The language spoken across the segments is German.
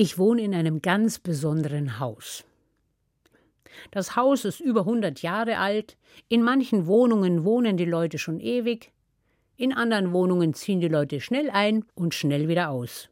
Ich wohne in einem ganz besonderen Haus. Das Haus ist über 100 Jahre alt. In manchen Wohnungen wohnen die Leute schon ewig. In anderen Wohnungen ziehen die Leute schnell ein und schnell wieder aus.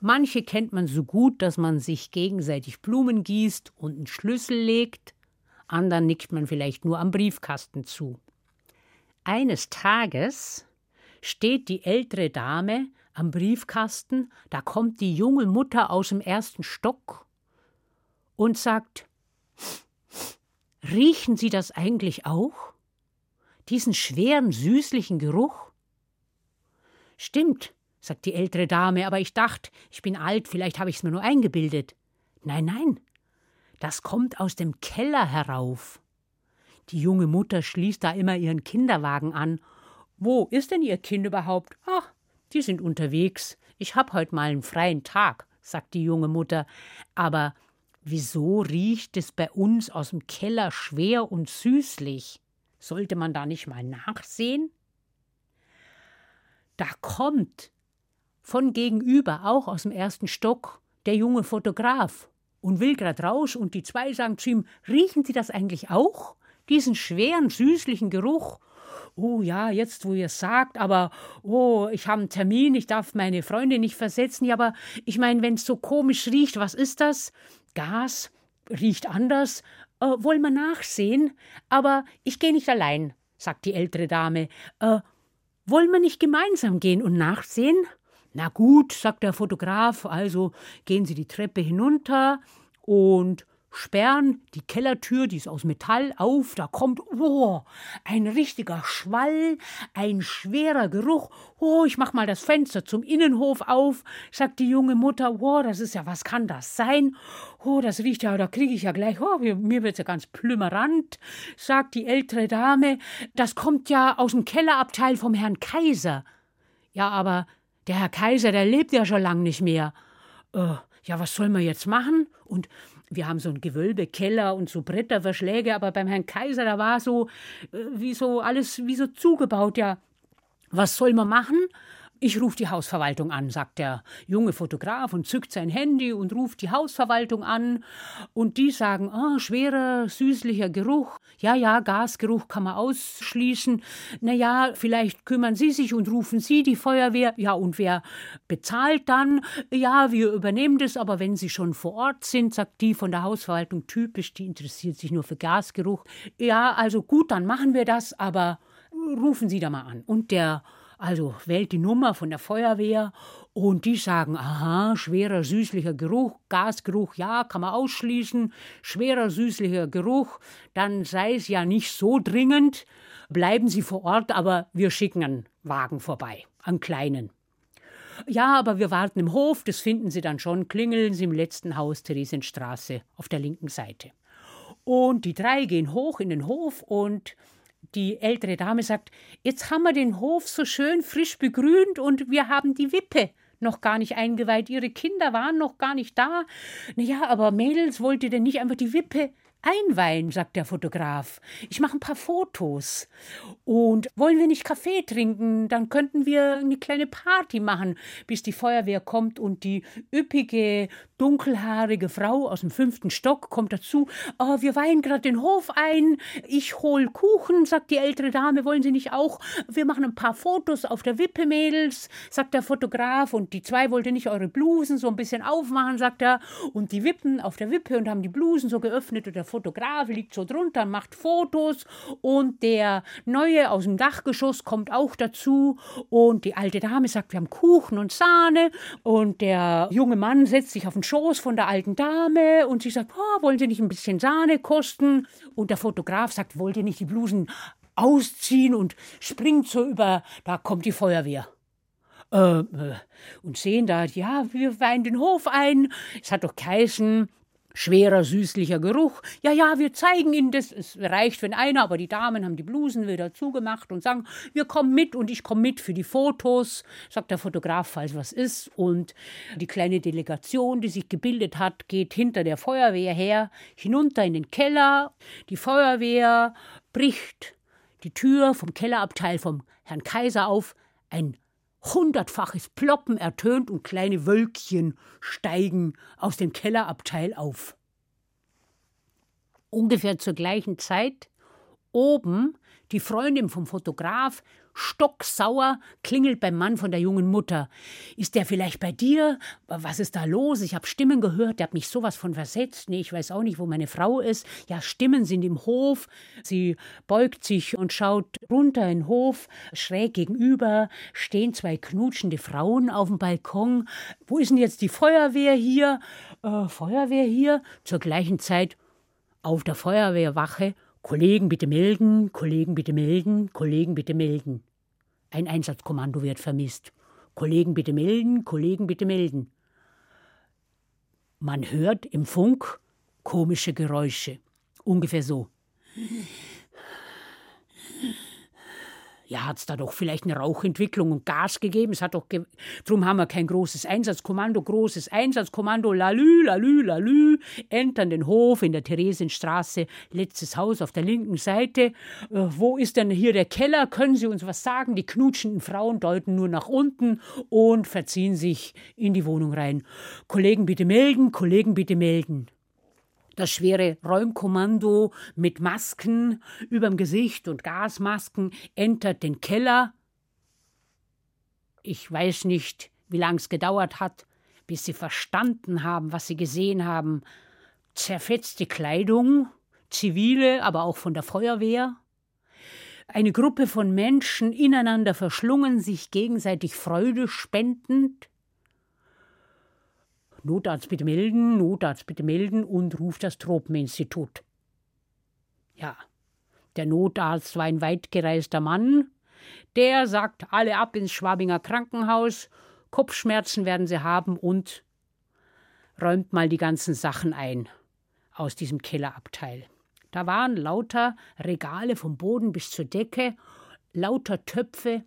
Manche kennt man so gut, dass man sich gegenseitig Blumen gießt und einen Schlüssel legt. Anderen nickt man vielleicht nur am Briefkasten zu. Eines Tages steht die ältere Dame am Briefkasten, da kommt die junge Mutter aus dem ersten Stock und sagt Riechen Sie das eigentlich auch? Diesen schweren, süßlichen Geruch? Stimmt, sagt die ältere Dame, aber ich dachte, ich bin alt, vielleicht habe ich es mir nur eingebildet. Nein, nein, das kommt aus dem Keller herauf. Die junge Mutter schließt da immer ihren Kinderwagen an. Wo ist denn Ihr Kind überhaupt? Ach, die sind unterwegs. Ich hab heut mal einen freien Tag, sagt die junge Mutter. Aber wieso riecht es bei uns aus dem Keller schwer und süßlich? Sollte man da nicht mal nachsehen? Da kommt von gegenüber, auch aus dem ersten Stock, der junge Fotograf und will grad raus und die zwei sagen zu ihm: Riechen Sie das eigentlich auch? Diesen schweren, süßlichen Geruch? Oh ja, jetzt wo ihr es sagt, aber oh, ich habe einen Termin, ich darf meine Freunde nicht versetzen. Ja, aber ich meine, wenn es so komisch riecht, was ist das? Gas riecht anders. Äh, wollen wir nachsehen? Aber ich gehe nicht allein, sagt die ältere Dame. Äh, wollen wir nicht gemeinsam gehen und nachsehen? Na gut, sagt der Fotograf, also gehen Sie die Treppe hinunter und sperren die Kellertür, die ist aus Metall, auf, da kommt, oh, ein richtiger Schwall, ein schwerer Geruch. Oh, ich mach mal das Fenster zum Innenhof auf, sagt die junge Mutter. Oh, das ist ja, was kann das sein? Oh, das riecht ja, da kriege ich ja gleich, oh, mir wird's ja ganz plümmerant, sagt die ältere Dame. Das kommt ja aus dem Kellerabteil vom Herrn Kaiser. Ja, aber der Herr Kaiser, der lebt ja schon lang nicht mehr. Äh, ja, was soll man jetzt machen? Und wir haben so ein Gewölbekeller und so Bretterverschläge, aber beim Herrn Kaiser, da war so, äh, wie so alles wie so zugebaut, ja. Was soll man machen? Ich rufe die Hausverwaltung an, sagt der junge Fotograf und zückt sein Handy und ruft die Hausverwaltung an. Und die sagen, ah, schwerer, süßlicher Geruch. Ja, ja, Gasgeruch kann man ausschließen. Na ja, vielleicht kümmern Sie sich und rufen Sie die Feuerwehr. Ja, und wer bezahlt dann? Ja, wir übernehmen das, aber wenn Sie schon vor Ort sind, sagt die von der Hausverwaltung typisch, die interessiert sich nur für Gasgeruch. Ja, also gut, dann machen wir das, aber rufen Sie da mal an. Und der also wählt die Nummer von der Feuerwehr und die sagen, aha, schwerer süßlicher Geruch, Gasgeruch, ja, kann man ausschließen, schwerer süßlicher Geruch, dann sei es ja nicht so dringend, bleiben Sie vor Ort, aber wir schicken einen Wagen vorbei, einen kleinen. Ja, aber wir warten im Hof, das finden Sie dann schon, klingeln Sie im letzten Haus Theresienstraße auf der linken Seite. Und die drei gehen hoch in den Hof und die ältere Dame sagt, jetzt haben wir den Hof so schön frisch begrünt und wir haben die Wippe noch gar nicht eingeweiht. Ihre Kinder waren noch gar nicht da. Na ja, aber Mädels, wollt ihr denn nicht einfach die Wippe Einweihen, sagt der Fotograf. Ich mache ein paar Fotos. Und wollen wir nicht Kaffee trinken? Dann könnten wir eine kleine Party machen, bis die Feuerwehr kommt und die üppige, dunkelhaarige Frau aus dem fünften Stock kommt dazu. Oh, wir weihen gerade den Hof ein. Ich hol Kuchen, sagt die ältere Dame. Wollen Sie nicht auch? Wir machen ein paar Fotos auf der Wippe, Mädels, sagt der Fotograf. Und die zwei wollten nicht eure Blusen so ein bisschen aufmachen, sagt er. Und die Wippen auf der Wippe und haben die Blusen so geöffnet und der Fotograf liegt so drunter, macht Fotos und der Neue aus dem Dachgeschoss kommt auch dazu und die alte Dame sagt, wir haben Kuchen und Sahne und der junge Mann setzt sich auf den Schoß von der alten Dame und sie sagt, oh, wollen Sie nicht ein bisschen Sahne kosten? Und der Fotograf sagt, wollt ihr nicht die Blusen ausziehen und springt so über, da kommt die Feuerwehr. Äh, äh, und sehen da, ja, wir weihen den Hof ein. Es hat doch geheißen, Schwerer, süßlicher Geruch. Ja, ja, wir zeigen Ihnen das. Es reicht, wenn einer, aber die Damen haben die Blusen wieder zugemacht und sagen, wir kommen mit und ich komme mit für die Fotos, sagt der Fotograf, falls was ist. Und die kleine Delegation, die sich gebildet hat, geht hinter der Feuerwehr her, hinunter in den Keller. Die Feuerwehr bricht die Tür vom Kellerabteil vom Herrn Kaiser auf. Ein Hundertfaches Ploppen ertönt und kleine Wölkchen steigen aus dem Kellerabteil auf. Ungefähr zur gleichen Zeit oben die Freundin vom Fotograf stocksauer, klingelt beim Mann von der jungen Mutter. Ist der vielleicht bei dir? Was ist da los? Ich habe Stimmen gehört, der hat mich sowas von versetzt. Nee, ich weiß auch nicht, wo meine Frau ist. Ja, Stimmen sind im Hof. Sie beugt sich und schaut runter in den Hof. Schräg gegenüber stehen zwei knutschende Frauen auf dem Balkon. Wo ist denn jetzt die Feuerwehr hier? Äh, Feuerwehr hier? Zur gleichen Zeit auf der Feuerwehrwache Kollegen bitte melden, Kollegen bitte melden, Kollegen bitte melden. Ein Einsatzkommando wird vermisst. Kollegen bitte melden, Kollegen bitte melden. Man hört im Funk komische Geräusche. Ungefähr so ja, hat es da doch vielleicht eine Rauchentwicklung und Gas gegeben. Es hat doch, ge drum haben wir kein großes Einsatzkommando, großes Einsatzkommando, lalü, lalü, lalü, entern den Hof in der Theresienstraße, letztes Haus auf der linken Seite. Äh, wo ist denn hier der Keller? Können Sie uns was sagen? Die knutschenden Frauen deuten nur nach unten und verziehen sich in die Wohnung rein. Kollegen bitte melden, Kollegen bitte melden. Das schwere Räumkommando mit Masken überm Gesicht und Gasmasken entert den Keller. Ich weiß nicht, wie lang es gedauert hat, bis sie verstanden haben, was sie gesehen haben. Zerfetzte Kleidung, zivile, aber auch von der Feuerwehr. Eine Gruppe von Menschen ineinander verschlungen, sich gegenseitig Freude spendend. Notarzt bitte melden, Notarzt bitte melden und ruft das Tropeninstitut. Ja, der Notarzt war ein weitgereister Mann. Der sagt alle ab ins Schwabinger Krankenhaus, Kopfschmerzen werden sie haben und räumt mal die ganzen Sachen ein aus diesem Kellerabteil. Da waren lauter Regale vom Boden bis zur Decke, lauter Töpfe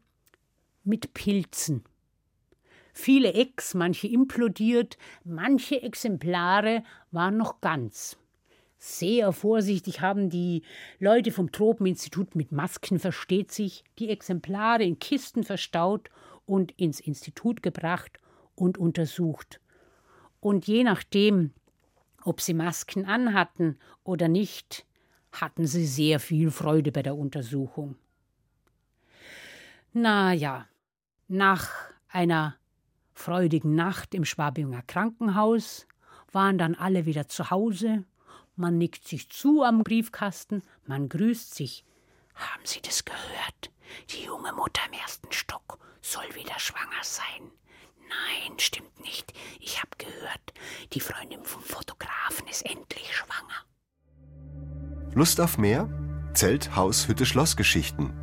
mit Pilzen. Viele Ecks, manche implodiert, manche Exemplare waren noch ganz. Sehr vorsichtig haben die Leute vom Tropeninstitut mit Masken, versteht sich, die Exemplare in Kisten verstaut und ins Institut gebracht und untersucht. Und je nachdem, ob sie Masken anhatten oder nicht, hatten sie sehr viel Freude bei der Untersuchung. Na ja, nach einer freudigen Nacht im Schwabinger Krankenhaus, waren dann alle wieder zu Hause, man nickt sich zu am Briefkasten, man grüßt sich. Haben Sie das gehört? Die junge Mutter im ersten Stock soll wieder schwanger sein. Nein, stimmt nicht. Ich habe gehört, die Freundin vom Fotografen ist endlich schwanger. Lust auf mehr? Zelt, Haus, Hütte, Schlossgeschichten.